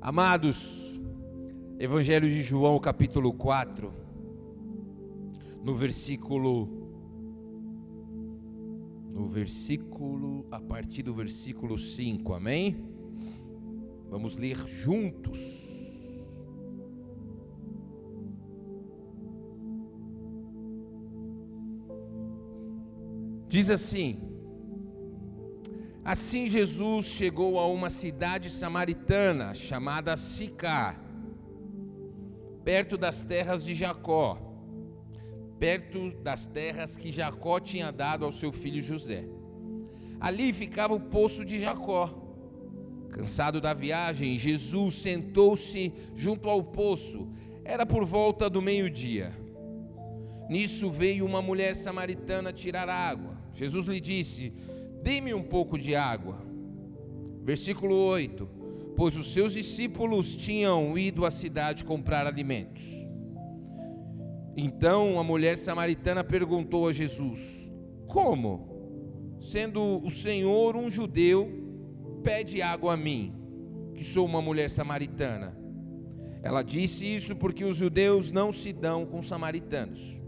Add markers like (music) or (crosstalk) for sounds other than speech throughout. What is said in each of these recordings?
Amados, Evangelho de João, capítulo 4, no versículo no versículo a partir do versículo 5. Amém? Vamos ler juntos. Diz assim: Assim Jesus chegou a uma cidade samaritana chamada Sicar, perto das terras de Jacó, perto das terras que Jacó tinha dado ao seu filho José. Ali ficava o poço de Jacó. Cansado da viagem, Jesus sentou-se junto ao poço. Era por volta do meio-dia. Nisso veio uma mulher samaritana tirar água. Jesus lhe disse: Dê-me um pouco de água. Versículo 8: Pois os seus discípulos tinham ido à cidade comprar alimentos. Então a mulher samaritana perguntou a Jesus: Como, sendo o Senhor um judeu, pede água a mim, que sou uma mulher samaritana? Ela disse isso porque os judeus não se dão com samaritanos.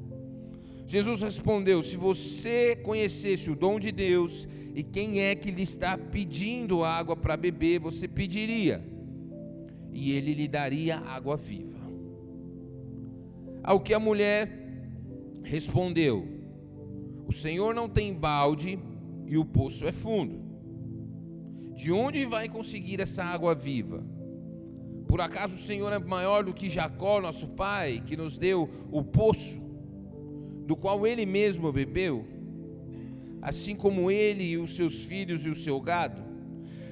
Jesus respondeu: Se você conhecesse o dom de Deus e quem é que lhe está pedindo água para beber, você pediria, e ele lhe daria água viva. Ao que a mulher respondeu: O Senhor não tem balde e o poço é fundo. De onde vai conseguir essa água viva? Por acaso o Senhor é maior do que Jacó, nosso pai, que nos deu o poço? Do qual ele mesmo bebeu, assim como ele e os seus filhos e o seu gado?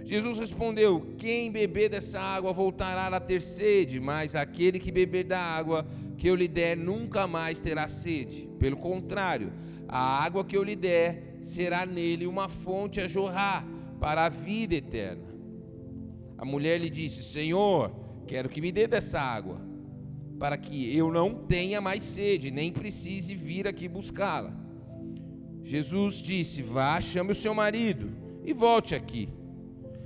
Jesus respondeu: Quem beber dessa água voltará a ter sede, mas aquele que beber da água que eu lhe der nunca mais terá sede. Pelo contrário, a água que eu lhe der será nele uma fonte a jorrar para a vida eterna. A mulher lhe disse: Senhor, quero que me dê dessa água para que eu não tenha mais sede, nem precise vir aqui buscá-la. Jesus disse: Vá, chame o seu marido e volte aqui.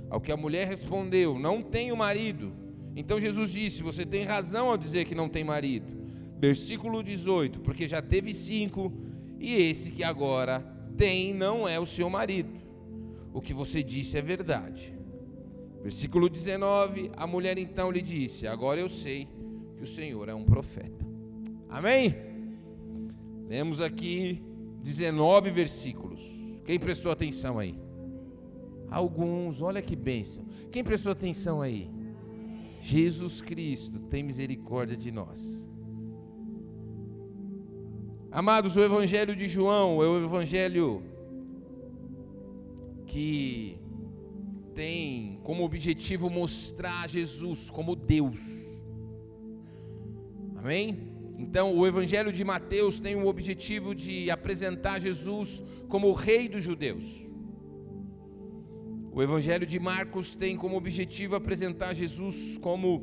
Ao que a mulher respondeu: Não tenho marido. Então Jesus disse: Você tem razão ao dizer que não tem marido. Versículo 18: Porque já teve cinco, e esse que agora tem não é o seu marido. O que você disse é verdade. Versículo 19: A mulher então lhe disse: Agora eu sei que o Senhor é um profeta. Amém? Lemos aqui 19 versículos. Quem prestou atenção aí? Alguns, olha que bênção. Quem prestou atenção aí? Jesus Cristo tem misericórdia de nós. Amados, o Evangelho de João é o Evangelho que tem como objetivo mostrar Jesus como Deus. Amém? Então, o Evangelho de Mateus tem o objetivo de apresentar Jesus como o Rei dos Judeus. O Evangelho de Marcos tem como objetivo apresentar Jesus como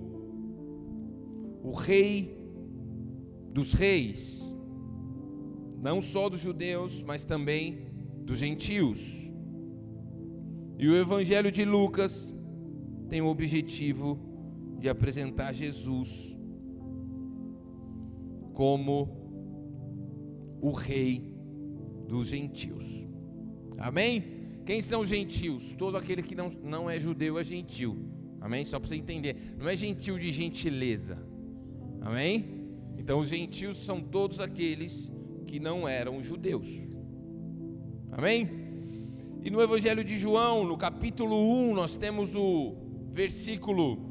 o Rei dos Reis, não só dos judeus, mas também dos gentios. E o Evangelho de Lucas tem o objetivo de apresentar Jesus como o rei dos gentios. Amém? Quem são os gentios? Todo aquele que não, não é judeu é gentil. Amém? Só para você entender. Não é gentil de gentileza. Amém? Então os gentios são todos aqueles que não eram judeus. Amém? E no Evangelho de João, no capítulo 1, nós temos o versículo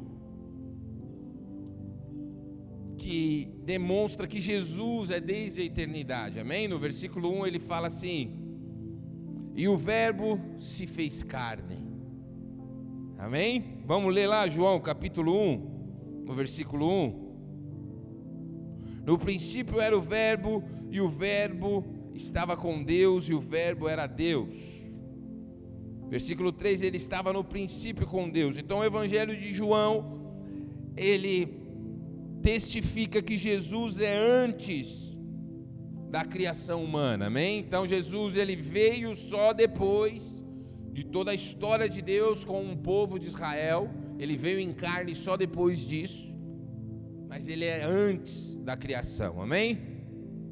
que demonstra que Jesus é desde a eternidade. Amém? No versículo 1 ele fala assim: E o Verbo se fez carne. Amém? Vamos ler lá João capítulo 1, no versículo 1. No princípio era o Verbo, e o Verbo estava com Deus, e o Verbo era Deus. Versículo 3, ele estava no princípio com Deus. Então o Evangelho de João, ele testifica que Jesus é antes da criação humana, amém? Então Jesus ele veio só depois de toda a história de Deus com o povo de Israel, ele veio em carne só depois disso, mas ele é antes da criação, amém?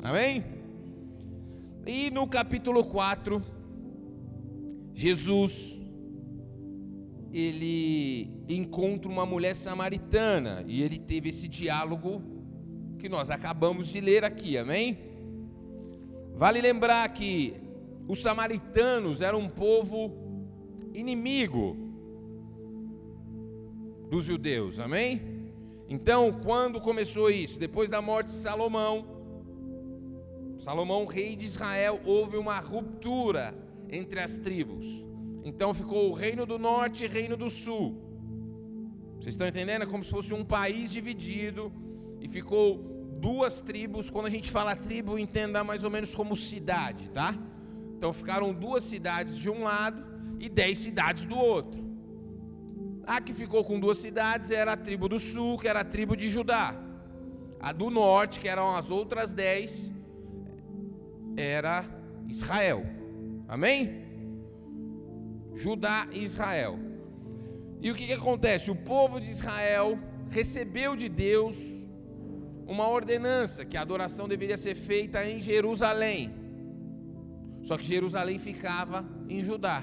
Amém? E no capítulo 4, Jesus ele encontra uma mulher samaritana e ele teve esse diálogo que nós acabamos de ler aqui, amém? Vale lembrar que os samaritanos eram um povo inimigo dos judeus, amém? Então, quando começou isso? Depois da morte de Salomão, Salomão, rei de Israel, houve uma ruptura entre as tribos. Então ficou o reino do norte e reino do sul. Vocês estão entendendo? É como se fosse um país dividido e ficou duas tribos. Quando a gente fala tribo, entenda mais ou menos como cidade, tá? Então ficaram duas cidades de um lado e dez cidades do outro. A que ficou com duas cidades era a tribo do sul, que era a tribo de Judá. A do norte, que eram as outras dez, era Israel. Amém? Judá e Israel. E o que, que acontece? O povo de Israel recebeu de Deus uma ordenança que a adoração deveria ser feita em Jerusalém. Só que Jerusalém ficava em Judá.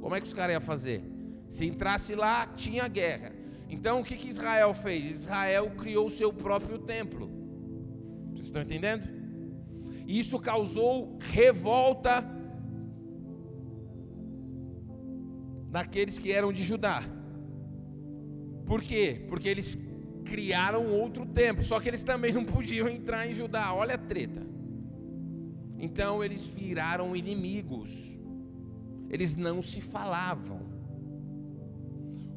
Como é que os caras iam fazer? Se entrasse lá, tinha guerra. Então o que, que Israel fez? Israel criou o seu próprio templo. Vocês estão entendendo? Isso causou revolta naqueles que eram de Judá. Por quê? Porque eles criaram outro templo, só que eles também não podiam entrar em Judá. Olha a treta. Então eles viraram inimigos. Eles não se falavam.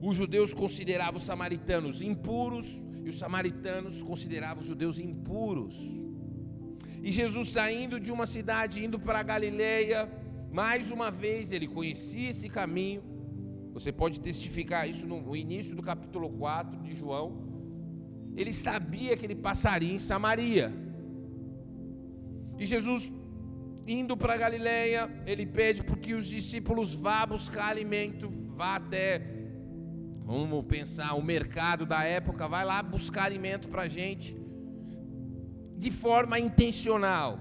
Os judeus consideravam os samaritanos impuros e os samaritanos consideravam os judeus impuros. E Jesus saindo de uma cidade indo para a Galileia, mais uma vez ele conhecia esse caminho você pode testificar isso no início do capítulo 4 de João. Ele sabia que ele passaria em Samaria. E Jesus, indo para Galiléia, ele pede para que os discípulos vá buscar alimento, vá até, vamos pensar, o mercado da época, vai lá buscar alimento para a gente, de forma intencional.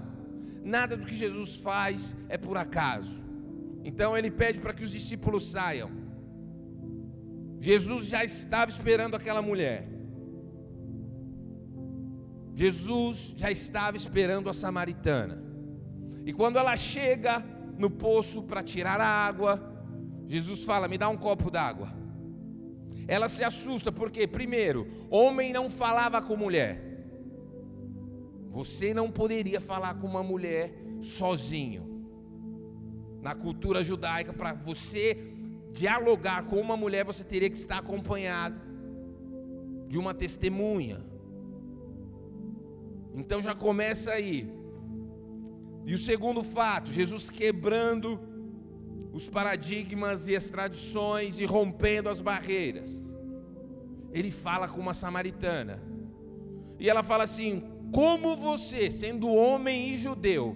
Nada do que Jesus faz é por acaso. Então ele pede para que os discípulos saiam. Jesus já estava esperando aquela mulher. Jesus já estava esperando a samaritana. E quando ela chega no poço para tirar a água, Jesus fala: Me dá um copo d'água. Ela se assusta, porque, primeiro, homem não falava com mulher. Você não poderia falar com uma mulher sozinho. Na cultura judaica, para você dialogar com uma mulher, você teria que estar acompanhado de uma testemunha. Então já começa aí. E o segundo fato, Jesus quebrando os paradigmas e as tradições e rompendo as barreiras. Ele fala com uma samaritana. E ela fala assim: Como você, sendo homem e judeu,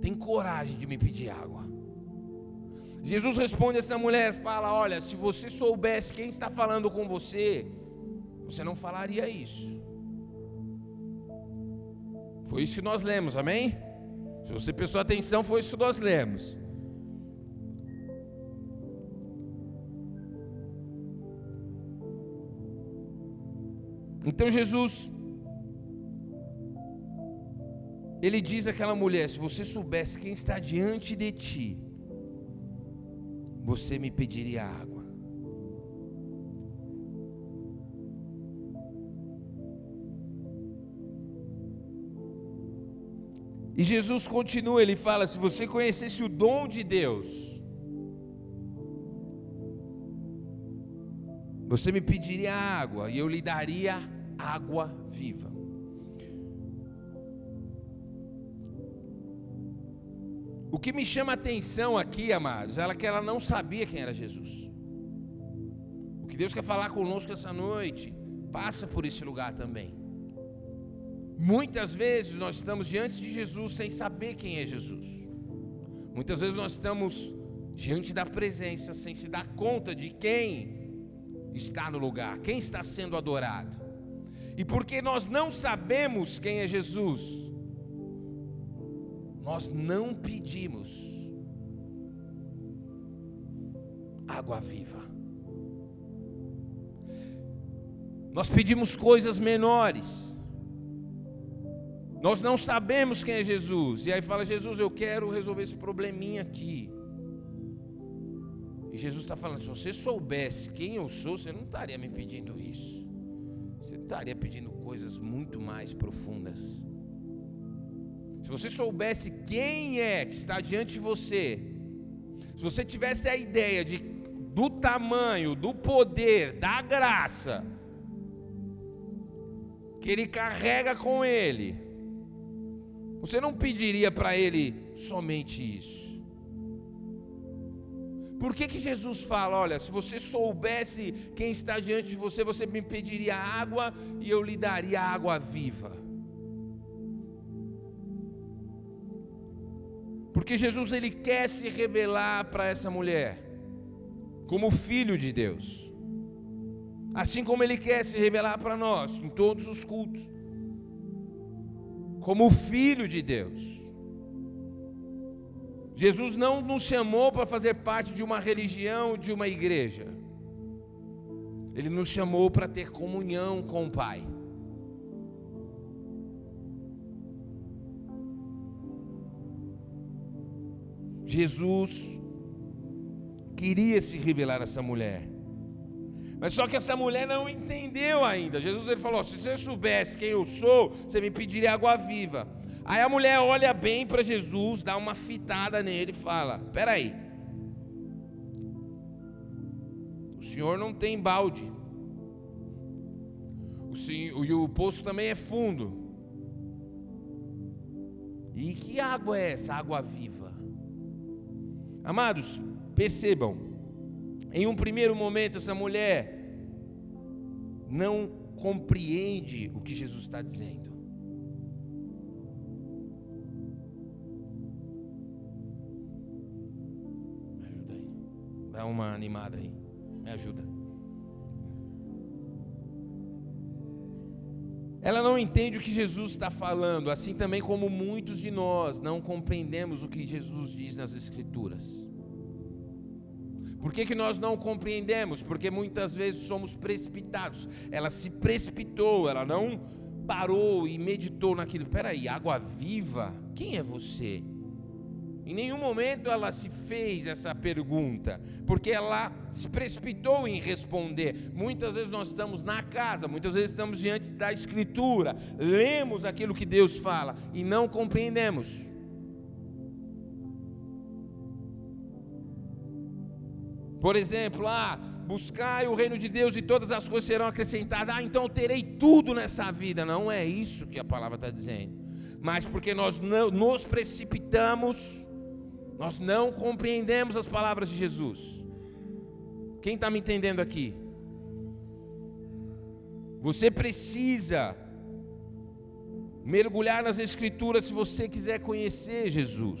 tem coragem de me pedir água? Jesus responde a essa mulher, fala: Olha, se você soubesse quem está falando com você, você não falaria isso. Foi isso que nós lemos, amém? Se você prestou atenção, foi isso que nós lemos. Então Jesus, ele diz àquela mulher: se você soubesse quem está diante de ti, você me pediria água. E Jesus continua, ele fala: se você conhecesse o dom de Deus, você me pediria água e eu lhe daria água viva. O que me chama a atenção aqui, amados, é que ela não sabia quem era Jesus. O que Deus quer falar conosco essa noite passa por esse lugar também. Muitas vezes nós estamos diante de Jesus sem saber quem é Jesus. Muitas vezes nós estamos diante da presença sem se dar conta de quem está no lugar? Quem está sendo adorado? E porque nós não sabemos quem é Jesus, nós não pedimos água viva. Nós pedimos coisas menores. Nós não sabemos quem é Jesus. E aí fala: Jesus, eu quero resolver esse probleminha aqui. E Jesus está falando: se você soubesse quem eu sou, você não estaria me pedindo isso. Você estaria pedindo coisas muito mais profundas. Se você soubesse quem é que está diante de você, se você tivesse a ideia de, do tamanho, do poder, da graça, que ele carrega com ele, você não pediria para ele somente isso. Por que, que Jesus fala: olha, se você soubesse quem está diante de você, você me pediria água e eu lhe daria água viva? Porque Jesus ele quer se revelar para essa mulher como filho de Deus. Assim como ele quer se revelar para nós em todos os cultos. Como filho de Deus. Jesus não nos chamou para fazer parte de uma religião, de uma igreja. Ele nos chamou para ter comunhão com o Pai. Jesus queria se revelar a essa mulher. Mas só que essa mulher não entendeu ainda. Jesus ele falou: se você soubesse quem eu sou, você me pediria água viva. Aí a mulher olha bem para Jesus, dá uma fitada nele e fala: Peraí, o senhor não tem balde, o senhor, e o poço também é fundo. E que água é essa? Água viva. Amados, percebam, em um primeiro momento, essa mulher não compreende o que Jesus está dizendo. Dá uma animada aí. Me ajuda. Ela não entende o que Jesus está falando, assim também como muitos de nós não compreendemos o que Jesus diz nas Escrituras. Por que, que nós não compreendemos? Porque muitas vezes somos precipitados. Ela se precipitou, ela não parou e meditou naquilo. Espera aí, água viva? Quem é você? Em nenhum momento ela se fez essa pergunta, porque ela se precipitou em responder. Muitas vezes nós estamos na casa, muitas vezes estamos diante da Escritura, lemos aquilo que Deus fala e não compreendemos. Por exemplo, ah, buscai o reino de Deus e todas as coisas serão acrescentadas. Ah, então eu terei tudo nessa vida. Não é isso que a palavra está dizendo. Mas porque nós não, nos precipitamos nós não compreendemos as palavras de Jesus. Quem está me entendendo aqui? Você precisa mergulhar nas Escrituras se você quiser conhecer Jesus.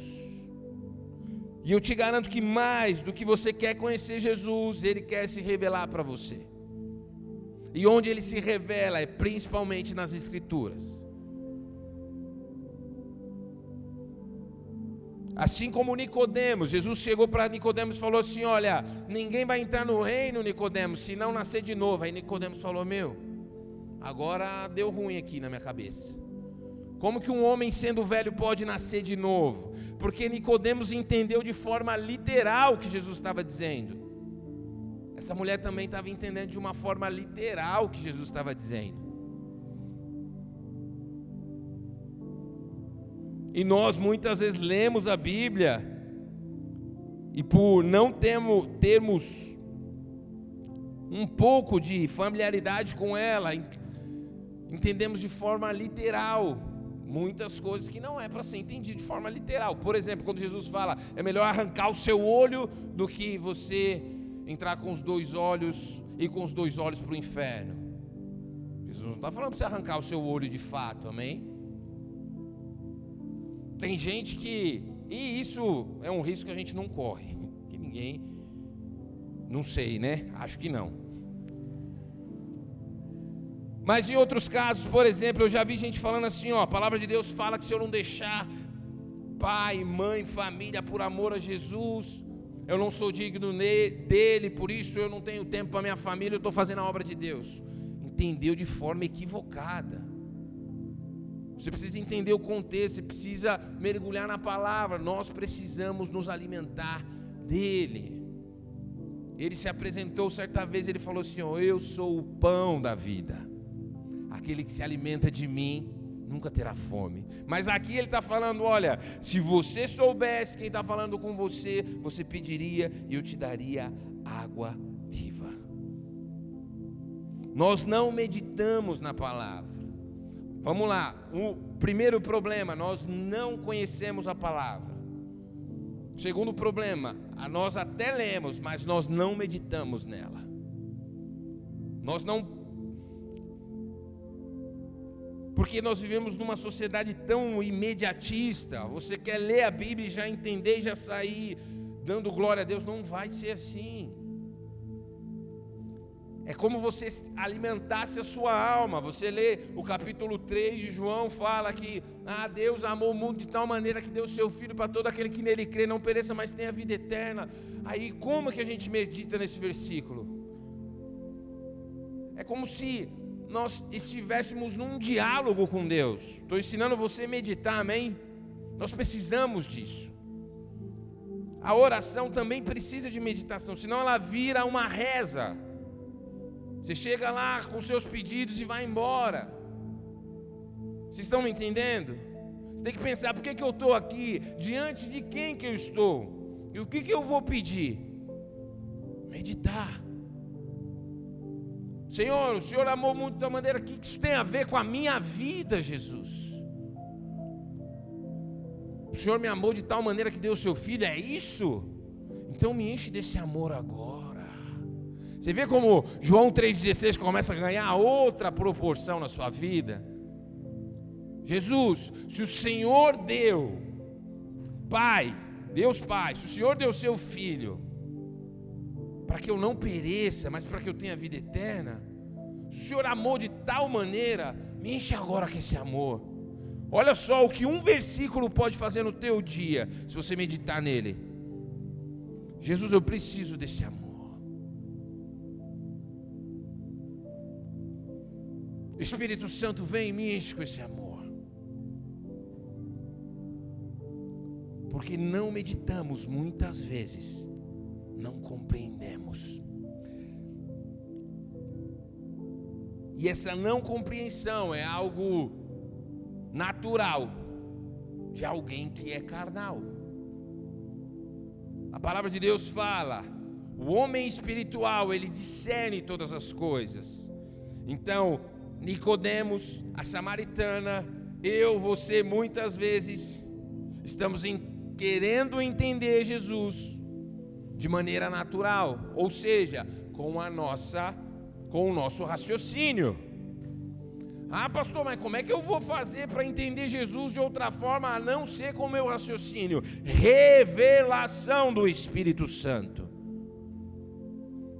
E eu te garanto que mais do que você quer conhecer Jesus, Ele quer se revelar para você. E onde Ele se revela é principalmente nas Escrituras. Assim como Nicodemos, Jesus chegou para Nicodemos e falou assim: Olha, ninguém vai entrar no reino, Nicodemos, se não nascer de novo. Aí Nicodemos falou: Meu, agora deu ruim aqui na minha cabeça. Como que um homem sendo velho pode nascer de novo? Porque Nicodemos entendeu de forma literal o que Jesus estava dizendo. Essa mulher também estava entendendo de uma forma literal o que Jesus estava dizendo. E nós muitas vezes lemos a Bíblia e por não termos, termos um pouco de familiaridade com ela, entendemos de forma literal muitas coisas que não é para ser entendido de forma literal. Por exemplo, quando Jesus fala, é melhor arrancar o seu olho do que você entrar com os dois olhos e com os dois olhos para o inferno. Jesus não está falando para você arrancar o seu olho de fato, amém? Tem gente que. E isso é um risco que a gente não corre. (laughs) Que ninguém. Não sei, né? Acho que não. Mas em outros casos, por exemplo, eu já vi gente falando assim, ó, a palavra de Deus fala que se eu não deixar pai, mãe, família por amor a Jesus, eu não sou digno dele, por isso eu não tenho tempo para minha família, eu estou fazendo a obra de Deus. Entendeu de forma equivocada. Você precisa entender o contexto, você precisa mergulhar na palavra. Nós precisamos nos alimentar dele. Ele se apresentou certa vez, ele falou assim: oh, Eu sou o pão da vida. Aquele que se alimenta de mim nunca terá fome. Mas aqui ele está falando: olha, se você soubesse quem está falando com você, você pediria e eu te daria água viva. Nós não meditamos na palavra. Vamos lá, o primeiro problema, nós não conhecemos a palavra. Segundo problema, nós até lemos, mas nós não meditamos nela. Nós não porque nós vivemos numa sociedade tão imediatista. Você quer ler a Bíblia e já entender e já sair dando glória a Deus. Não vai ser assim. É como você alimentasse a sua alma. Você lê o capítulo 3 de João, fala que ah, Deus amou o mundo de tal maneira que deu o seu filho para todo aquele que nele crê, não pereça, mas tenha vida eterna. Aí como que a gente medita nesse versículo? É como se nós estivéssemos num diálogo com Deus. Estou ensinando você a meditar, amém? Nós precisamos disso. A oração também precisa de meditação, senão ela vira uma reza. Você chega lá com seus pedidos e vai embora. Vocês estão me entendendo? Você tem que pensar: por que, que eu estou aqui? Diante de quem que eu estou? E o que, que eu vou pedir? Meditar. Senhor, o Senhor amou muito tal maneira que isso tem a ver com a minha vida, Jesus. O Senhor me amou de tal maneira que deu o seu filho, é isso? Então me enche desse amor agora. Você vê como João 3,16 começa a ganhar outra proporção na sua vida? Jesus, se o Senhor deu, Pai, Deus Pai, se o Senhor deu seu filho, para que eu não pereça, mas para que eu tenha vida eterna. Se o Senhor amou de tal maneira, me enche agora com esse amor. Olha só o que um versículo pode fazer no teu dia, se você meditar nele. Jesus, eu preciso desse amor. Espírito Santo, vem e me enche com esse amor. Porque não meditamos muitas vezes não compreendemos. E essa não compreensão é algo natural de alguém que é carnal. A palavra de Deus fala: o homem espiritual, ele discerne todas as coisas. Então, Nicodemos, a samaritana, eu, você muitas vezes estamos em, querendo entender Jesus, de maneira natural, ou seja, com a nossa com o nosso raciocínio. Ah, pastor, mas como é que eu vou fazer para entender Jesus de outra forma a não ser com o meu raciocínio? Revelação do Espírito Santo.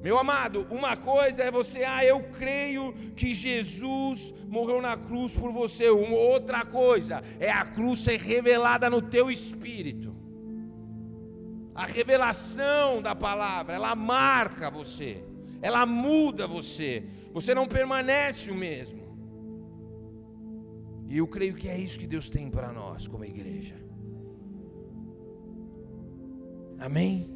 Meu amado, uma coisa é você, ah, eu creio que Jesus morreu na cruz por você. Uma outra coisa é a cruz ser revelada no teu espírito a revelação da palavra, ela marca você, ela muda você, você não permanece o mesmo. E eu creio que é isso que Deus tem para nós como igreja. Amém?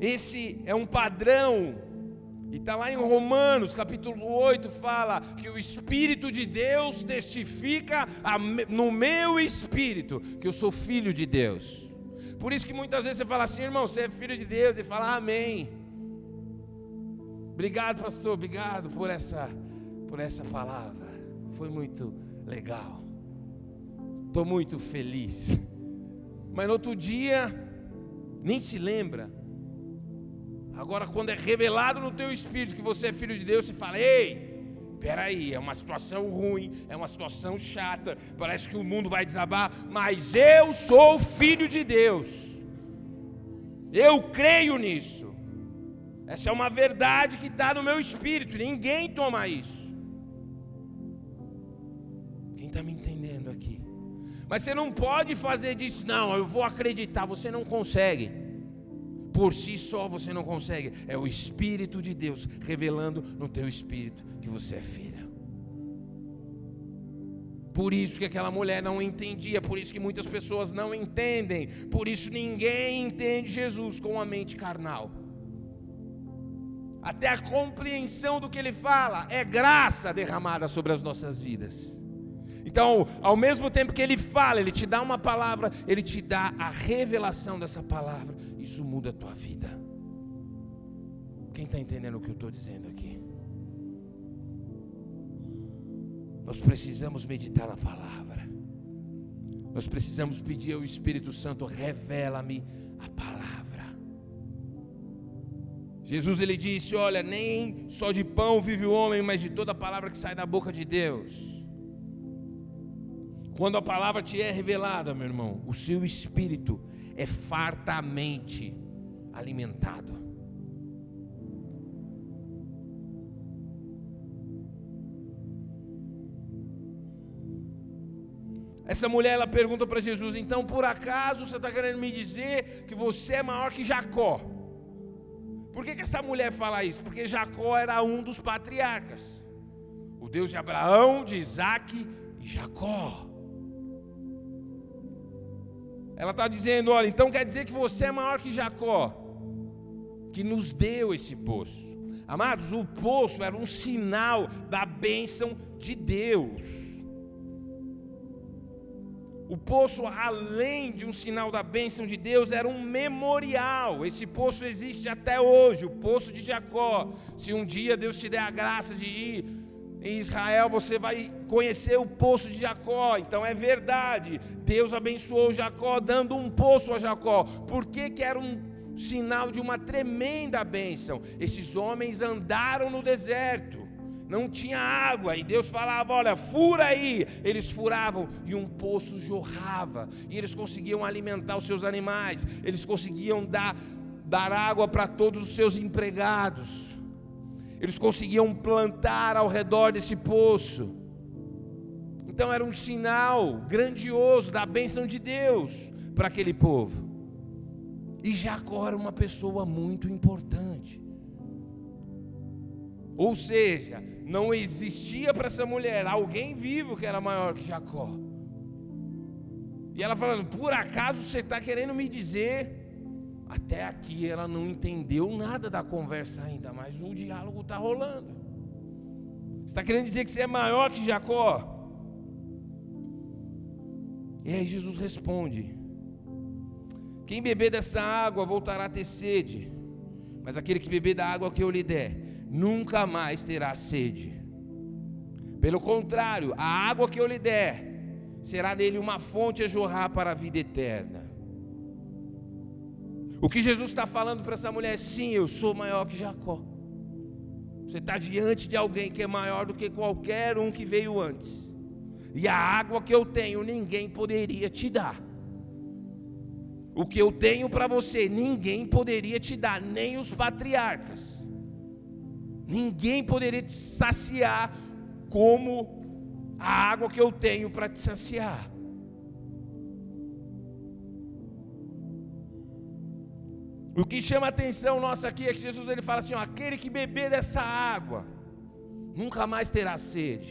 Esse é um padrão, e está lá em Romanos capítulo 8, fala que o Espírito de Deus testifica no meu espírito que eu sou filho de Deus. Por isso que muitas vezes você fala assim, irmão, você é filho de Deus, e fala amém. Obrigado, pastor, obrigado por essa, por essa palavra. Foi muito legal. Estou muito feliz. Mas no outro dia, nem se lembra. Agora, quando é revelado no teu espírito que você é filho de Deus, você fala: Ei, Peraí, é uma situação ruim, é uma situação chata, parece que o mundo vai desabar, mas eu sou filho de Deus, eu creio nisso. Essa é uma verdade que está no meu espírito. Ninguém toma isso. Quem está me entendendo aqui? Mas você não pode fazer disso, não. Eu vou acreditar. Você não consegue. Por si só você não consegue. É o Espírito de Deus revelando no teu espírito que você é filha. Por isso que aquela mulher não entendia, por isso que muitas pessoas não entendem, por isso ninguém entende Jesus com a mente carnal. Até a compreensão do que ele fala é graça derramada sobre as nossas vidas. Então, ao mesmo tempo que ele fala, ele te dá uma palavra, ele te dá a revelação dessa palavra. Isso muda a tua vida. Quem está entendendo o que eu estou dizendo aqui? Nós precisamos meditar na palavra. Nós precisamos pedir ao Espírito Santo, revela-me a palavra. Jesus ele disse: Olha, nem só de pão vive o homem, mas de toda a palavra que sai da boca de Deus. Quando a palavra te é revelada, meu irmão, o seu espírito é fartamente alimentado. Essa mulher ela pergunta para Jesus: então por acaso você está querendo me dizer que você é maior que Jacó? Por que, que essa mulher fala isso? Porque Jacó era um dos patriarcas, o Deus de Abraão, de Isaac e Jacó. Ela está dizendo: olha, então quer dizer que você é maior que Jacó, que nos deu esse poço. Amados, o poço era um sinal da bênção de Deus. O poço, além de um sinal da bênção de Deus, era um memorial. Esse poço existe até hoje, o poço de Jacó. Se um dia Deus te der a graça de ir em Israel você vai conhecer o poço de Jacó. Então é verdade. Deus abençoou Jacó dando um poço a Jacó. Por que, que era um sinal de uma tremenda bênção? Esses homens andaram no deserto. Não tinha água, e Deus falava: Olha, fura aí. Eles furavam e um poço jorrava, e eles conseguiam alimentar os seus animais, eles conseguiam dar, dar água para todos os seus empregados. Eles conseguiam plantar ao redor desse poço. Então era um sinal grandioso da bênção de Deus para aquele povo. E Jacó era uma pessoa muito importante. Ou seja, não existia para essa mulher alguém vivo que era maior que Jacó. E ela falando: por acaso você está querendo me dizer até aqui ela não entendeu nada da conversa ainda, mas o diálogo está rolando. Você está querendo dizer que você é maior que Jacó? E aí Jesus responde: Quem beber dessa água voltará a ter sede, mas aquele que beber da água que eu lhe der, nunca mais terá sede. Pelo contrário, a água que eu lhe der será nele uma fonte a jorrar para a vida eterna. O que Jesus está falando para essa mulher? Sim, eu sou maior que Jacó. Você está diante de alguém que é maior do que qualquer um que veio antes. E a água que eu tenho, ninguém poderia te dar. O que eu tenho para você, ninguém poderia te dar, nem os patriarcas. Ninguém poderia te saciar como a água que eu tenho para te saciar. O que chama a atenção nossa aqui é que Jesus ele fala assim: ó, aquele que beber dessa água nunca mais terá sede.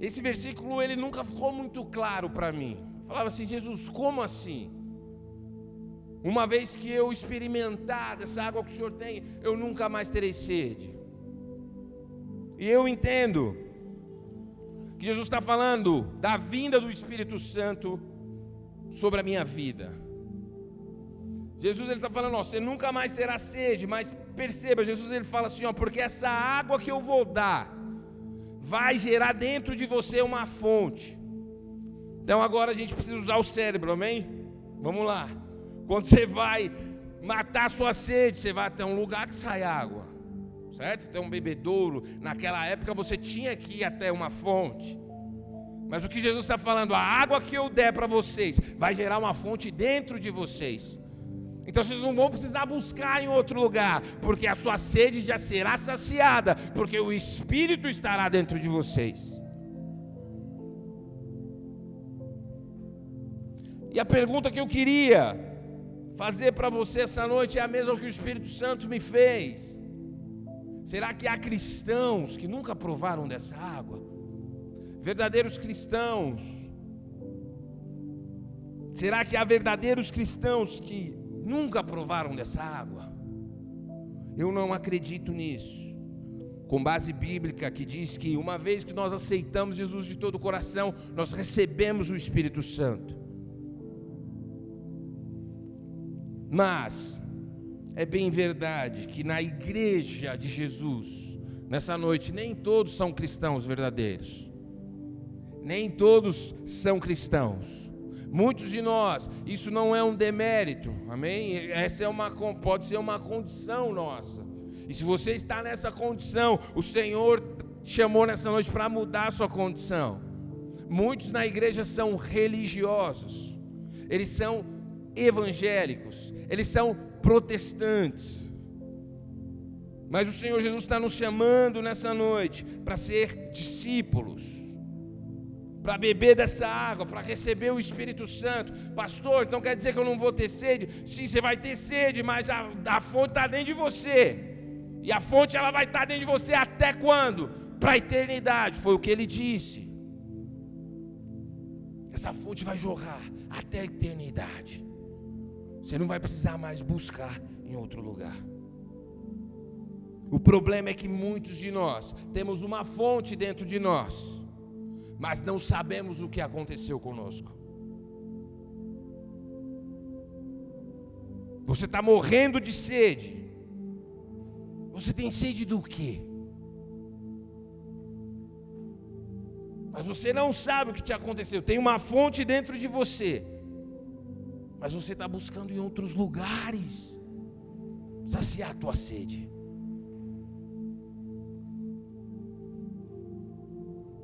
Esse versículo ele nunca ficou muito claro para mim. falava assim: Jesus, como assim? Uma vez que eu experimentar dessa água que o Senhor tem, eu nunca mais terei sede. E eu entendo que Jesus está falando da vinda do Espírito Santo sobre a minha vida. Jesus ele está falando, ó, você nunca mais terá sede, mas perceba, Jesus ele fala assim, ó, porque essa água que eu vou dar vai gerar dentro de você uma fonte. Então agora a gente precisa usar o cérebro, amém? Vamos lá. Quando você vai matar a sua sede, você vai até um lugar que sai água, certo? Tem um bebedouro. Naquela época você tinha que ir até uma fonte. Mas o que Jesus está falando, a água que eu der para vocês vai gerar uma fonte dentro de vocês. Então vocês não vão precisar buscar em outro lugar, porque a sua sede já será saciada, porque o Espírito estará dentro de vocês. E a pergunta que eu queria fazer para você essa noite é a mesma que o Espírito Santo me fez. Será que há cristãos que nunca provaram dessa água? Verdadeiros cristãos. Será que há verdadeiros cristãos que nunca provaram dessa água? Eu não acredito nisso. Com base bíblica que diz que uma vez que nós aceitamos Jesus de todo o coração, nós recebemos o Espírito Santo. Mas é bem verdade que na igreja de Jesus, nessa noite, nem todos são cristãos verdadeiros. Nem todos são cristãos. Muitos de nós, isso não é um demérito, amém? Essa é uma, pode ser uma condição nossa. E se você está nessa condição, o Senhor chamou nessa noite para mudar a sua condição. Muitos na igreja são religiosos, eles são evangélicos, eles são protestantes. Mas o Senhor Jesus está nos chamando nessa noite para ser discípulos, para beber dessa água, para receber o Espírito Santo. Pastor, então quer dizer que eu não vou ter sede? Sim, você vai ter sede, mas a, a fonte está dentro de você. E a fonte ela vai estar dentro de você até quando? Para a eternidade, foi o que ele disse. Essa fonte vai jorrar até a eternidade. Você não vai precisar mais buscar em outro lugar. O problema é que muitos de nós temos uma fonte dentro de nós, mas não sabemos o que aconteceu conosco. Você está morrendo de sede. Você tem sede do quê? Mas você não sabe o que te aconteceu. Tem uma fonte dentro de você mas você está buscando em outros lugares saciar a tua sede.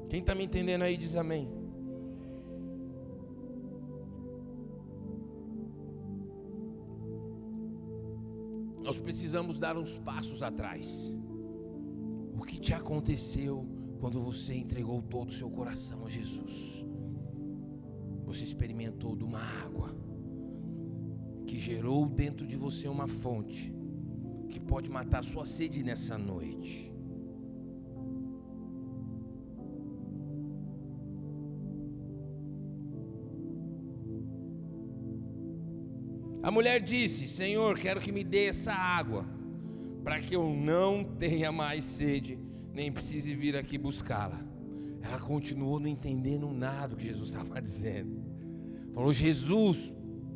Quem está me entendendo aí diz amém. Nós precisamos dar uns passos atrás. O que te aconteceu quando você entregou todo o seu coração a Jesus? Você experimentou de uma água que gerou dentro de você uma fonte que pode matar a sua sede nessa noite. A mulher disse: Senhor, quero que me dê essa água, para que eu não tenha mais sede, nem precise vir aqui buscá-la. Ela continuou não entendendo nada do que Jesus estava (laughs) dizendo. Falou: Jesus,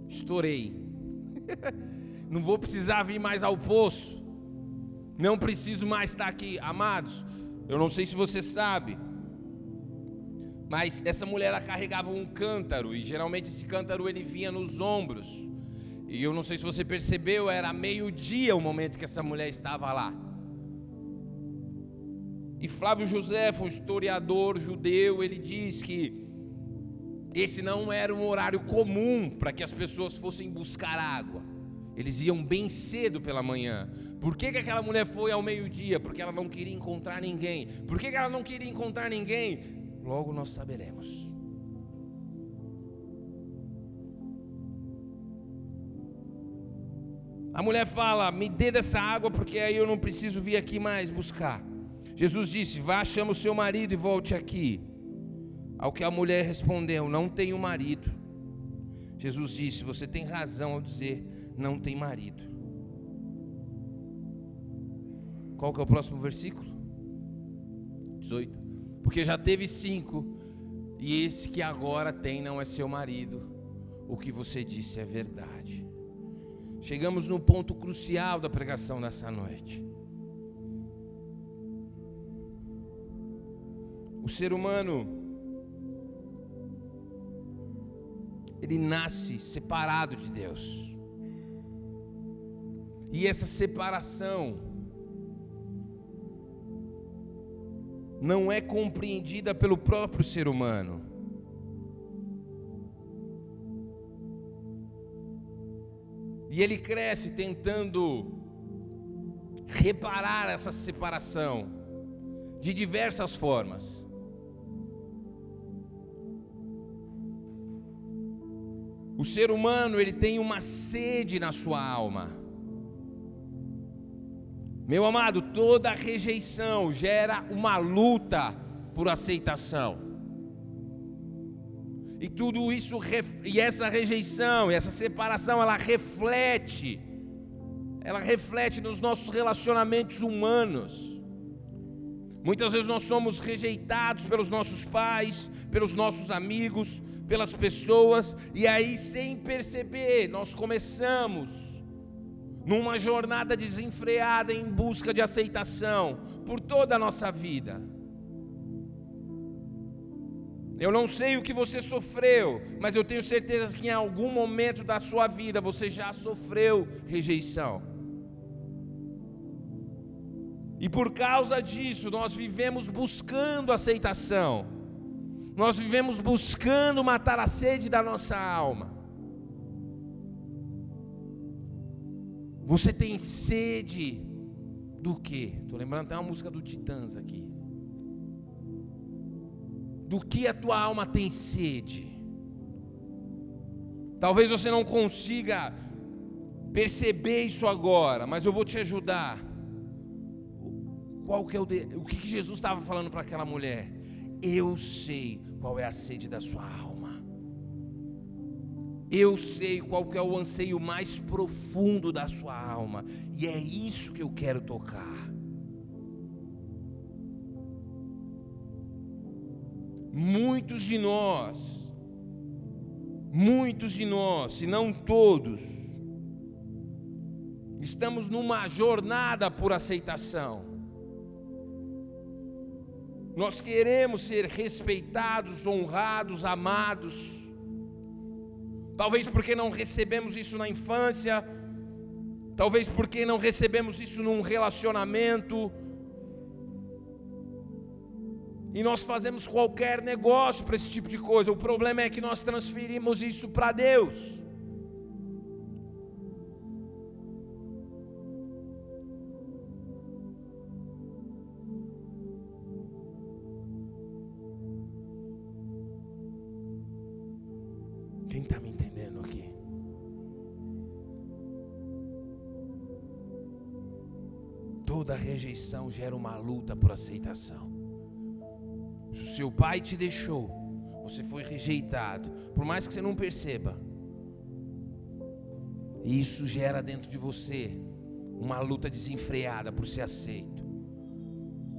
estourei. (laughs) não vou precisar vir mais ao poço. Não preciso mais estar aqui, amados. Eu não sei se você sabe, mas essa mulher carregava um cântaro e geralmente esse cântaro ele vinha nos ombros. E eu não sei se você percebeu, era meio-dia o momento que essa mulher estava lá. E Flávio José, um historiador judeu, ele diz que esse não era um horário comum para que as pessoas fossem buscar água. Eles iam bem cedo pela manhã. Por que, que aquela mulher foi ao meio-dia? Porque ela não queria encontrar ninguém. Por que, que ela não queria encontrar ninguém? Logo nós saberemos. A mulher fala: Me dê dessa água, porque aí eu não preciso vir aqui mais buscar. Jesus disse: Vá, chama o seu marido e volte aqui. Ao que a mulher respondeu: Não tenho marido. Jesus disse: Você tem razão ao dizer: Não tem marido. Qual que é o próximo versículo? 18. Porque já teve cinco, e esse que agora tem não é seu marido. O que você disse é verdade. Chegamos no ponto crucial da pregação nessa noite. O ser humano ele nasce separado de Deus. E essa separação não é compreendida pelo próprio ser humano. E ele cresce tentando reparar essa separação de diversas formas. O ser humano, ele tem uma sede na sua alma. Meu amado, toda rejeição gera uma luta por aceitação. E tudo isso e essa rejeição, essa separação, ela reflete ela reflete nos nossos relacionamentos humanos. Muitas vezes nós somos rejeitados pelos nossos pais, pelos nossos amigos, pelas pessoas, e aí, sem perceber, nós começamos numa jornada desenfreada em busca de aceitação por toda a nossa vida. Eu não sei o que você sofreu, mas eu tenho certeza que em algum momento da sua vida você já sofreu rejeição. E por causa disso, nós vivemos buscando aceitação. Nós vivemos buscando matar a sede da nossa alma. Você tem sede do quê? Estou lembrando até uma música do Titãs aqui. Do que a tua alma tem sede? Talvez você não consiga perceber isso agora, mas eu vou te ajudar. Qual que é o, de... o que Jesus estava falando para aquela mulher? Eu sei qual é a sede da sua alma. Eu sei qual que é o anseio mais profundo da sua alma, e é isso que eu quero tocar. Muitos de nós, muitos de nós, se não todos, estamos numa jornada por aceitação. Nós queremos ser respeitados, honrados, amados. Talvez porque não recebemos isso na infância, talvez porque não recebemos isso num relacionamento. E nós fazemos qualquer negócio para esse tipo de coisa. O problema é que nós transferimos isso para Deus. Toda rejeição gera uma luta por aceitação. Se o seu pai te deixou, você foi rejeitado, por mais que você não perceba, isso gera dentro de você uma luta desenfreada por ser aceito.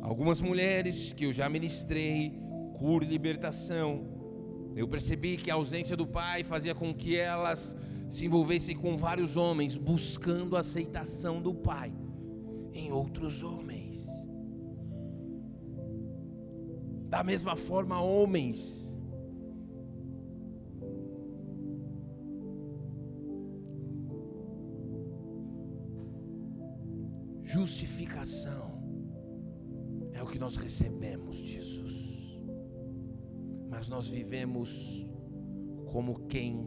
Algumas mulheres que eu já ministrei, cura e libertação, eu percebi que a ausência do pai fazia com que elas se envolvessem com vários homens buscando a aceitação do pai em outros homens. Da mesma forma, homens. Justificação é o que nós recebemos, Jesus. Mas nós vivemos como quem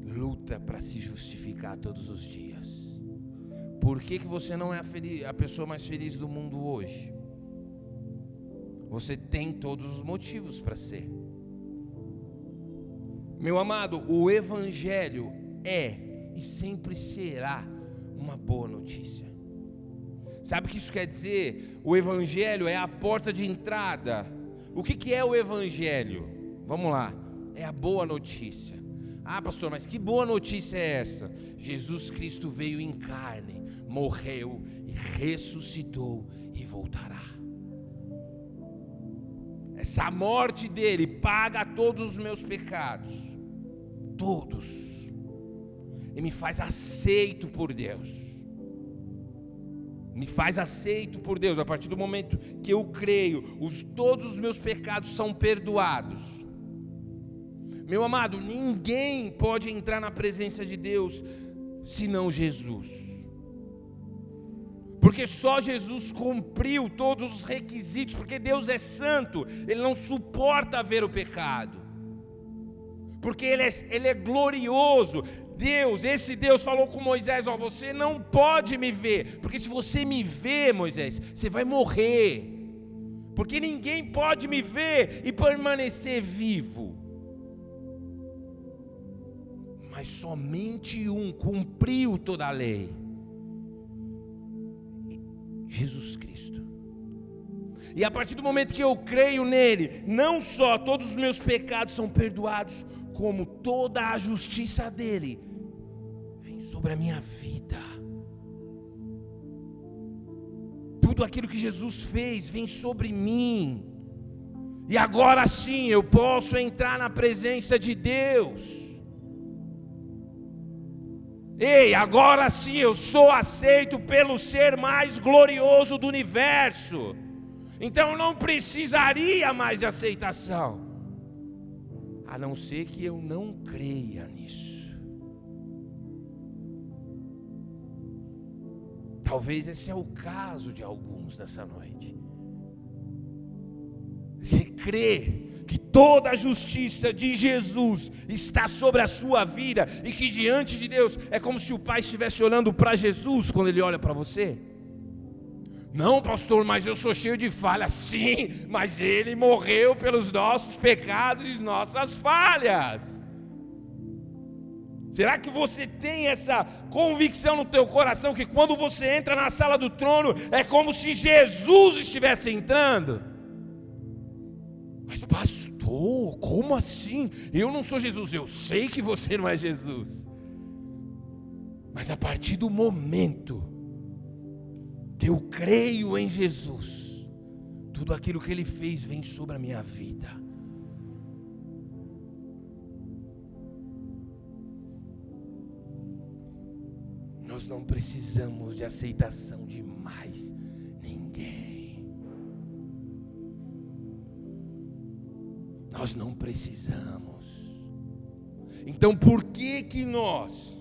luta para se justificar todos os dias. Por que, que você não é a, a pessoa mais feliz do mundo hoje? Você tem todos os motivos para ser. Meu amado, o Evangelho é e sempre será uma boa notícia. Sabe o que isso quer dizer? O Evangelho é a porta de entrada. O que, que é o Evangelho? Vamos lá, é a boa notícia. Ah, pastor, mas que boa notícia é essa? Jesus Cristo veio em carne morreu e ressuscitou e voltará. Essa morte dele paga todos os meus pecados, todos, e me faz aceito por Deus. Me faz aceito por Deus a partir do momento que eu creio, os, todos os meus pecados são perdoados. Meu amado, ninguém pode entrar na presença de Deus senão Jesus. Porque só Jesus cumpriu todos os requisitos, porque Deus é santo, Ele não suporta ver o pecado. Porque Ele é, ele é glorioso, Deus, esse Deus falou com Moisés: Ó, você não pode me ver, porque se você me ver, Moisés, você vai morrer. Porque ninguém pode me ver e permanecer vivo. Mas somente um cumpriu toda a lei: Jesus Cristo. E a partir do momento que eu creio nele, não só todos os meus pecados são perdoados, como toda a justiça dele vem sobre a minha vida. Tudo aquilo que Jesus fez vem sobre mim. E agora sim eu posso entrar na presença de Deus. Ei, agora sim eu sou aceito pelo ser mais glorioso do universo. Então não precisaria mais de aceitação, a não ser que eu não creia nisso. Talvez esse é o caso de alguns nessa noite. Você crê que toda a justiça de Jesus está sobre a sua vida e que diante de Deus é como se o Pai estivesse olhando para Jesus quando ele olha para você? Não, pastor, mas eu sou cheio de falhas. Sim, mas ele morreu pelos nossos pecados e nossas falhas. Será que você tem essa convicção no teu coração que quando você entra na sala do trono é como se Jesus estivesse entrando? Mas pastor, como assim? Eu não sou Jesus, eu sei que você não é Jesus. Mas a partir do momento eu creio em Jesus, tudo aquilo que Ele fez vem sobre a minha vida. Nós não precisamos de aceitação de mais ninguém. Nós não precisamos. Então por que que nós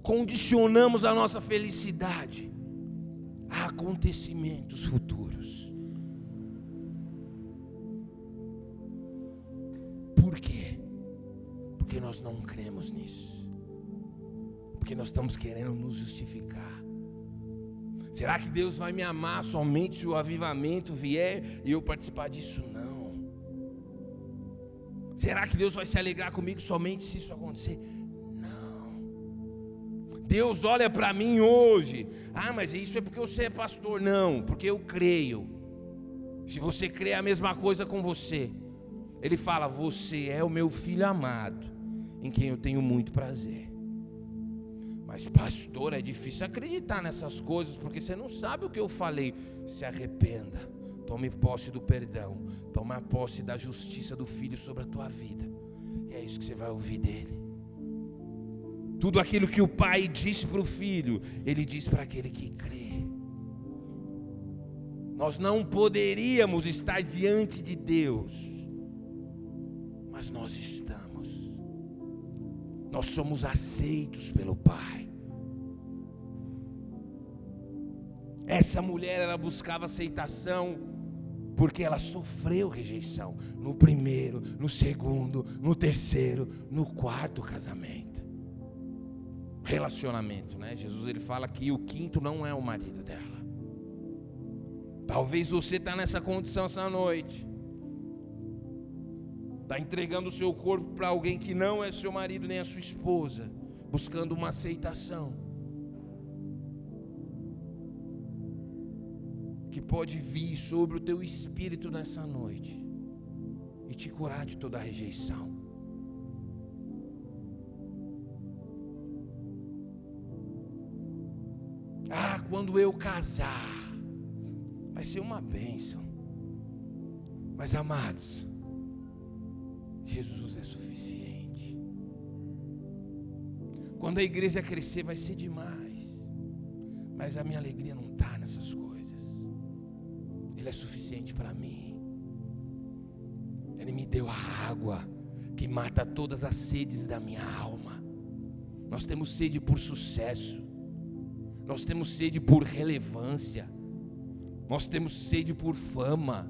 condicionamos a nossa felicidade a acontecimentos futuros. Por quê? Porque nós não cremos nisso. Porque nós estamos querendo nos justificar. Será que Deus vai me amar somente se o avivamento vier e eu participar disso? Não. Será que Deus vai se alegrar comigo somente se isso acontecer? Deus olha para mim hoje. Ah, mas isso é porque você é pastor. Não, porque eu creio. Se você crê a mesma coisa com você, Ele fala: Você é o meu filho amado, em quem eu tenho muito prazer. Mas, pastor, é difícil acreditar nessas coisas, porque você não sabe o que eu falei. Se arrependa, tome posse do perdão, tome posse da justiça do filho sobre a tua vida. E é isso que você vai ouvir dele. Tudo aquilo que o pai disse para o filho, ele diz para aquele que crê. Nós não poderíamos estar diante de Deus, mas nós estamos. Nós somos aceitos pelo Pai. Essa mulher ela buscava aceitação porque ela sofreu rejeição no primeiro, no segundo, no terceiro, no quarto casamento relacionamento, né? Jesus ele fala que o quinto não é o marido dela. Talvez você está nessa condição essa noite. Está entregando o seu corpo para alguém que não é seu marido nem a sua esposa, buscando uma aceitação. Que pode vir sobre o teu espírito nessa noite e te curar de toda rejeição. quando eu casar, vai ser uma bênção. Mas amados, Jesus é suficiente. Quando a igreja crescer, vai ser demais. Mas a minha alegria não está nessas coisas. Ele é suficiente para mim. Ele me deu a água que mata todas as sedes da minha alma. Nós temos sede por sucesso. Nós temos sede por relevância. Nós temos sede por fama.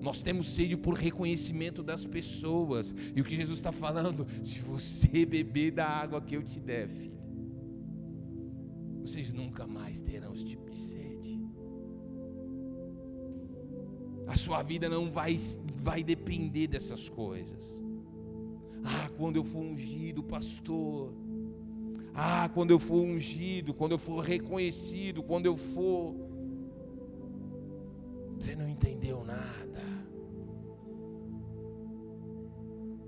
Nós temos sede por reconhecimento das pessoas. E o que Jesus está falando? Se você beber da água que eu te der, filho, vocês nunca mais terão esse tipo de sede. A sua vida não vai, vai depender dessas coisas. Ah, quando eu for ungido, pastor. Ah, quando eu for ungido, quando eu for reconhecido, quando eu for. Você não entendeu nada.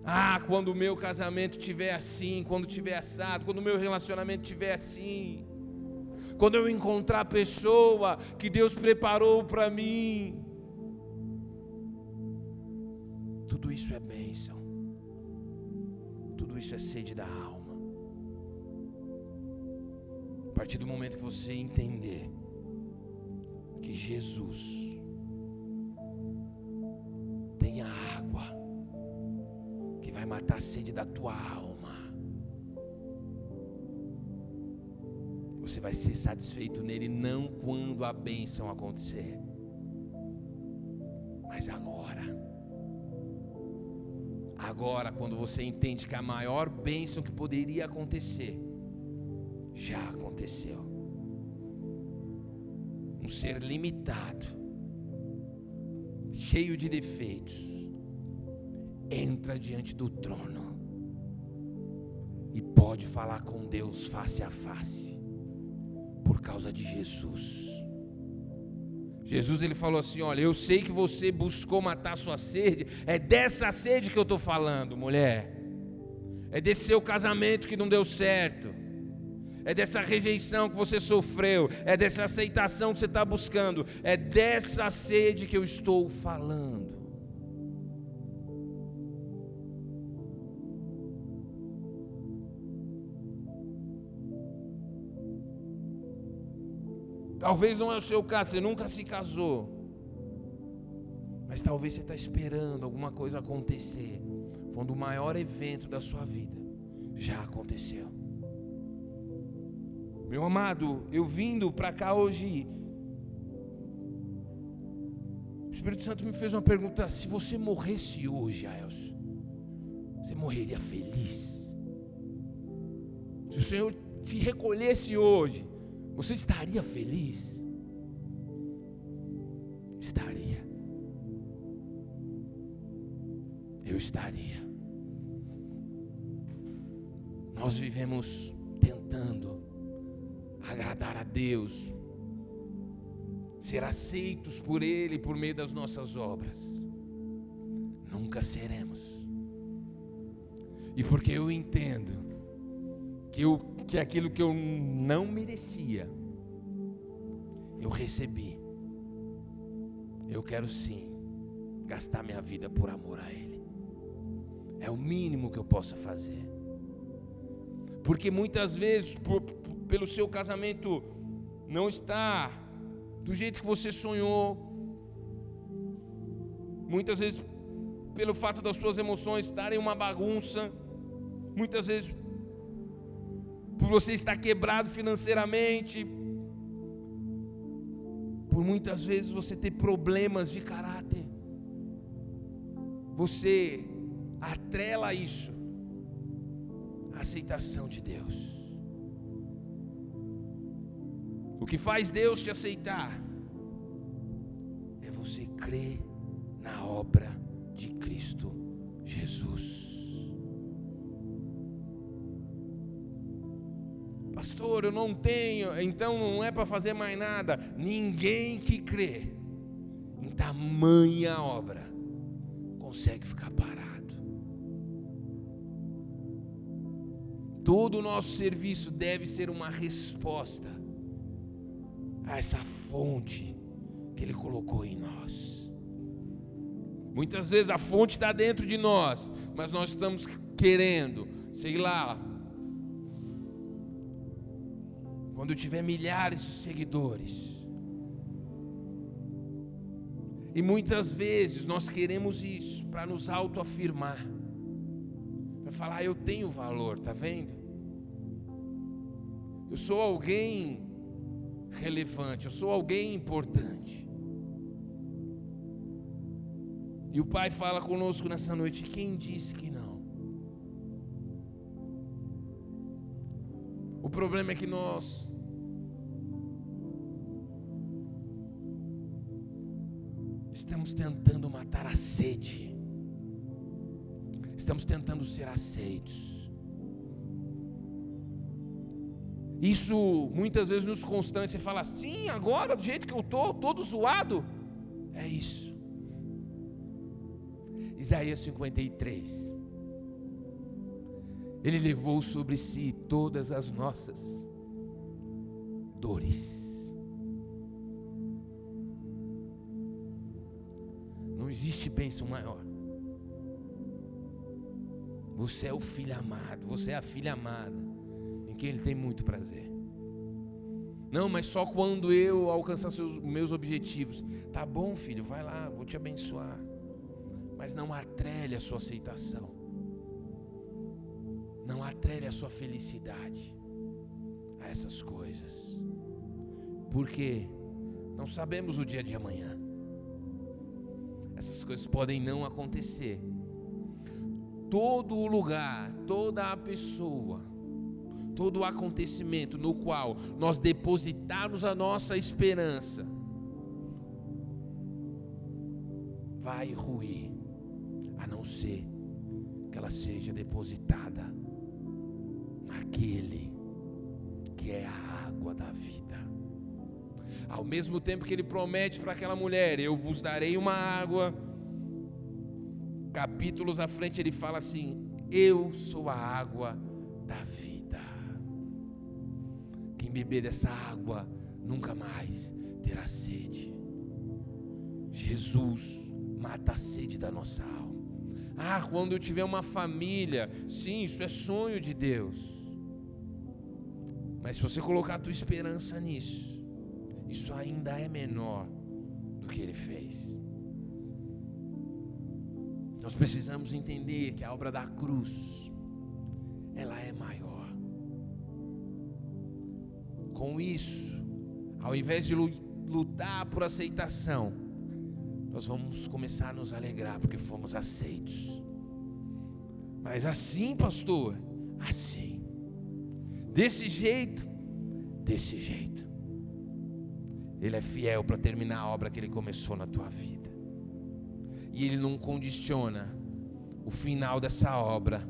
Ah, quando o meu casamento estiver assim, quando estiver assado, quando o meu relacionamento estiver assim, quando eu encontrar a pessoa que Deus preparou para mim, isso é bênção, tudo isso é sede da alma. A partir do momento que você entender que Jesus vai matar a sede da tua alma. Você vai ser satisfeito nele não quando a bênção acontecer, mas agora. Agora, quando você entende que a maior bênção que poderia acontecer, já aconteceu. Um ser limitado, cheio de defeitos, entra diante do trono e pode falar com Deus face a face, por causa de Jesus. Jesus ele falou assim: Olha, eu sei que você buscou matar sua sede, é dessa sede que eu estou falando, mulher, é desse seu casamento que não deu certo, é dessa rejeição que você sofreu, é dessa aceitação que você está buscando, é dessa sede que eu estou falando. Talvez não é o seu caso, você nunca se casou. Mas talvez você está esperando alguma coisa acontecer. Quando o maior evento da sua vida já aconteceu. Meu amado, eu vindo para cá hoje. O Espírito Santo me fez uma pergunta: se você morresse hoje, Aelson, você morreria feliz? Se o Senhor te recolhesse hoje, você estaria feliz? Estaria. Eu estaria. Nós vivemos tentando agradar a Deus, ser aceitos por Ele por meio das nossas obras. Nunca seremos. E porque eu entendo que, eu, que aquilo que eu não merecia, eu recebi. Eu quero sim gastar minha vida por amor a Ele. É o mínimo que eu possa fazer. Porque muitas vezes, por, pelo seu casamento não está do jeito que você sonhou, muitas vezes pelo fato das suas emoções estarem uma bagunça, muitas vezes por você estar quebrado financeiramente, por muitas vezes você ter problemas de caráter, você atrela isso à aceitação de Deus. O que faz Deus te aceitar é você crer na obra de Cristo Jesus. Pastor, eu não tenho, então não é para fazer mais nada. Ninguém que crê em tamanha obra consegue ficar parado. Todo o nosso serviço deve ser uma resposta a essa fonte que Ele colocou em nós. Muitas vezes a fonte está dentro de nós, mas nós estamos querendo, sei lá, quando eu tiver milhares de seguidores. E muitas vezes nós queremos isso para nos autoafirmar, para falar, eu tenho valor, tá vendo? Eu sou alguém relevante, eu sou alguém importante. E o Pai fala conosco nessa noite: quem disse que não? Problema é que nós estamos tentando matar a sede, estamos tentando ser aceitos. Isso muitas vezes nos constrange. Você fala assim, agora, do jeito que eu estou, todo zoado. É isso. Isaías 53. Ele levou sobre si todas as nossas dores. Não existe bênção maior. Você é o filho amado, você é a filha amada, em quem Ele tem muito prazer. Não, mas só quando eu alcançar seus meus objetivos. Tá bom, filho, vai lá, vou te abençoar. Mas não atrele a sua aceitação. Não atrele a sua felicidade a essas coisas. Porque não sabemos o dia de amanhã. Essas coisas podem não acontecer. Todo o lugar, toda a pessoa, todo o acontecimento no qual nós depositarmos a nossa esperança vai ruir, a não ser que ela seja depositada aquele que é a água da vida. Ao mesmo tempo que ele promete para aquela mulher: Eu vos darei uma água. Capítulos à frente ele fala assim: Eu sou a água da vida. Quem beber dessa água nunca mais terá sede. Jesus mata a sede da nossa alma. Ah, quando eu tiver uma família, sim, isso é sonho de Deus. Mas se você colocar a tua esperança nisso, isso ainda é menor do que ele fez. Nós precisamos entender que a obra da cruz ela é maior. Com isso, ao invés de lutar por aceitação, nós vamos começar a nos alegrar porque fomos aceitos. Mas assim, pastor, assim Desse jeito, desse jeito. Ele é fiel para terminar a obra que ele começou na tua vida. E ele não condiciona o final dessa obra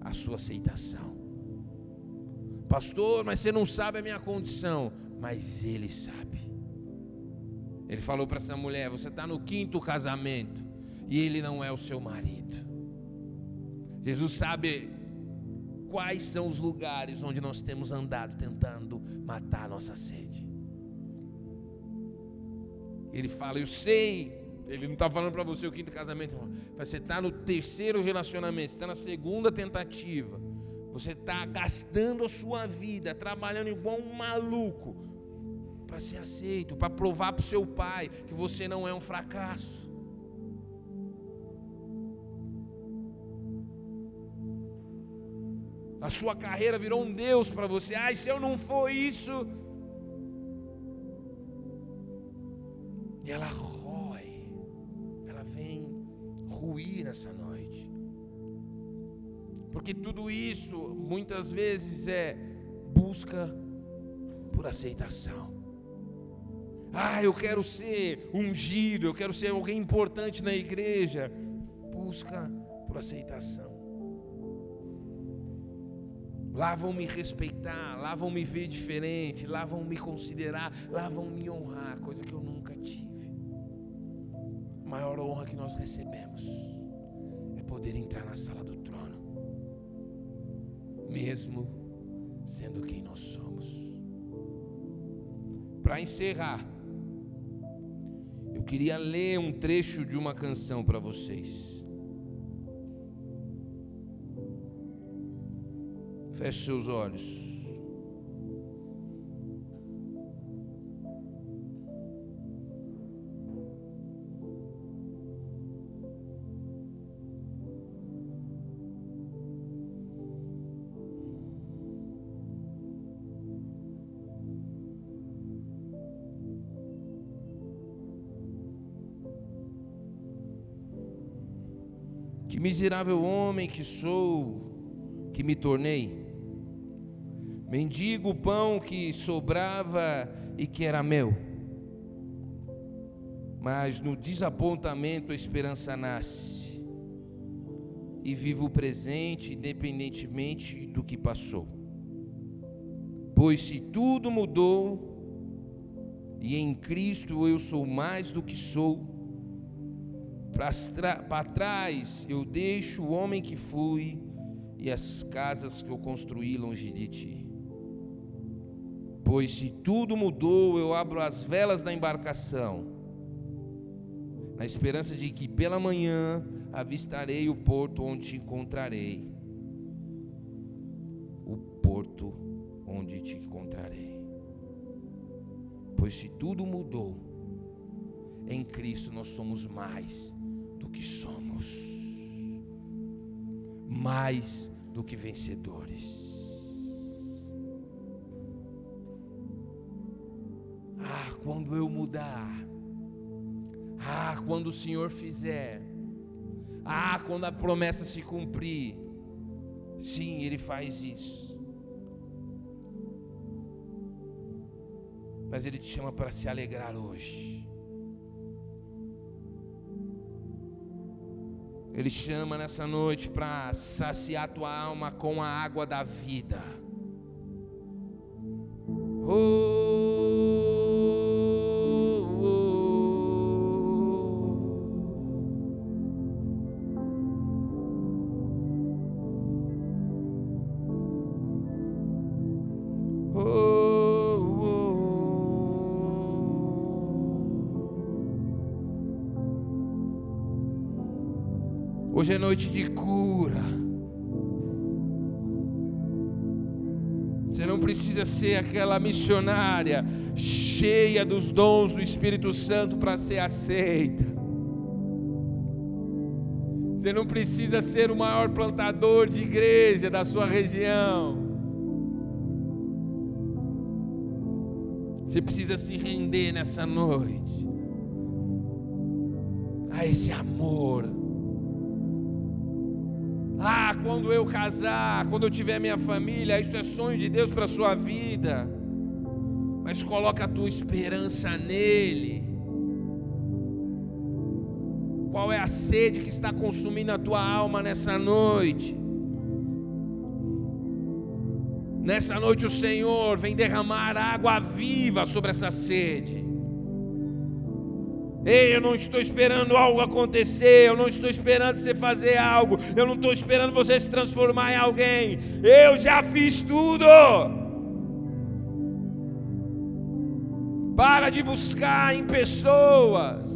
à sua aceitação. Pastor, mas você não sabe a minha condição. Mas ele sabe. Ele falou para essa mulher: Você está no quinto casamento e ele não é o seu marido. Jesus sabe quais são os lugares onde nós temos andado tentando matar a nossa sede. Ele fala, eu sei. Ele não está falando para você o quinto casamento, irmão. Você está no terceiro relacionamento, você está na segunda tentativa. Você está gastando a sua vida, trabalhando igual um maluco, para ser aceito, para provar para o seu pai que você não é um fracasso. A sua carreira virou um Deus para você. Ai, se eu não for isso. E ela rói, ela vem ruir nessa noite. Porque tudo isso muitas vezes é busca por aceitação. Ah, eu quero ser ungido, eu quero ser alguém importante na igreja. Busca por aceitação. Lá vão me respeitar, lá vão me ver diferente, lá vão me considerar, lá vão me honrar, coisa que eu nunca tive. A maior honra que nós recebemos é poder entrar na sala do trono, mesmo sendo quem nós somos. Para encerrar, eu queria ler um trecho de uma canção para vocês. Feche seus olhos. Que miserável homem que sou, que me tornei. Mendigo o pão que sobrava e que era meu. Mas no desapontamento a esperança nasce. E vivo o presente independentemente do que passou. Pois se tudo mudou, e em Cristo eu sou mais do que sou, para trás eu deixo o homem que fui e as casas que eu construí longe de ti. Pois se tudo mudou, eu abro as velas da embarcação, na esperança de que pela manhã avistarei o porto onde te encontrarei. O porto onde te encontrarei. Pois se tudo mudou, em Cristo nós somos mais do que somos, mais do que vencedores. Quando eu mudar, ah, quando o Senhor fizer, ah, quando a promessa se cumprir, sim, Ele faz isso. Mas Ele te chama para se alegrar hoje. Ele chama nessa noite para saciar tua alma com a água da vida. Oh. Hoje é noite de cura. Você não precisa ser aquela missionária cheia dos dons do Espírito Santo para ser aceita. Você não precisa ser o maior plantador de igreja da sua região. Você precisa se render nessa noite a esse amor quando eu casar, quando eu tiver minha família, isso é sonho de Deus para a sua vida. Mas coloca a tua esperança nele. Qual é a sede que está consumindo a tua alma nessa noite? Nessa noite o Senhor vem derramar água viva sobre essa sede. Ei, eu não estou esperando algo acontecer, eu não estou esperando você fazer algo, eu não estou esperando você se transformar em alguém. Eu já fiz tudo. Para de buscar em pessoas,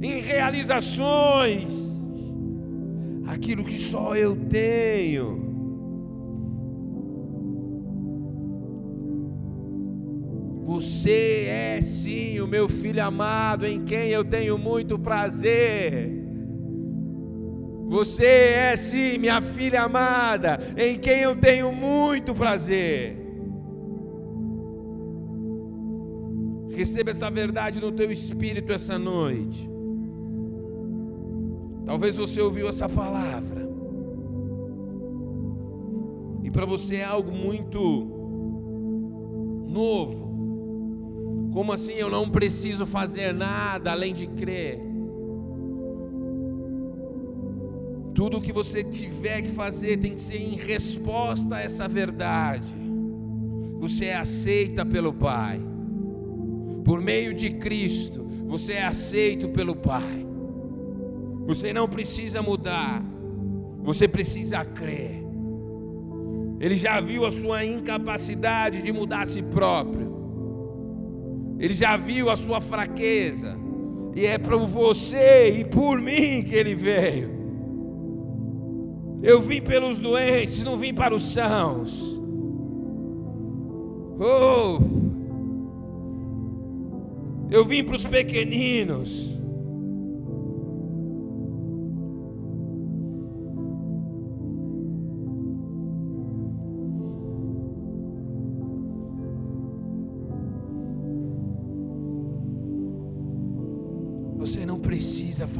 em realizações, aquilo que só eu tenho. Você é sim o meu filho amado, em quem eu tenho muito prazer. Você é sim minha filha amada, em quem eu tenho muito prazer. Receba essa verdade no teu espírito essa noite. Talvez você ouviu essa palavra. E para você é algo muito novo. Como assim eu não preciso fazer nada além de crer? Tudo o que você tiver que fazer tem que ser em resposta a essa verdade. Você é aceita pelo Pai. Por meio de Cristo, você é aceito pelo Pai. Você não precisa mudar. Você precisa crer. Ele já viu a sua incapacidade de mudar a si próprio. Ele já viu a sua fraqueza. E é para você e por mim que ele veio. Eu vim pelos doentes, não vim para os sãos. Oh! Eu vim para os pequeninos.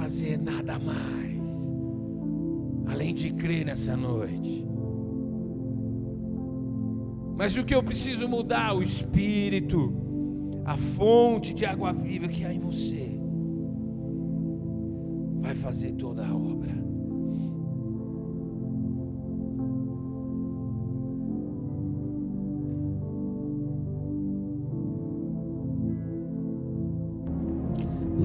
Fazer nada mais gente crer nessa noite. Mas o que eu preciso mudar? O espírito, a fonte de água viva que há em você, vai fazer toda a obra.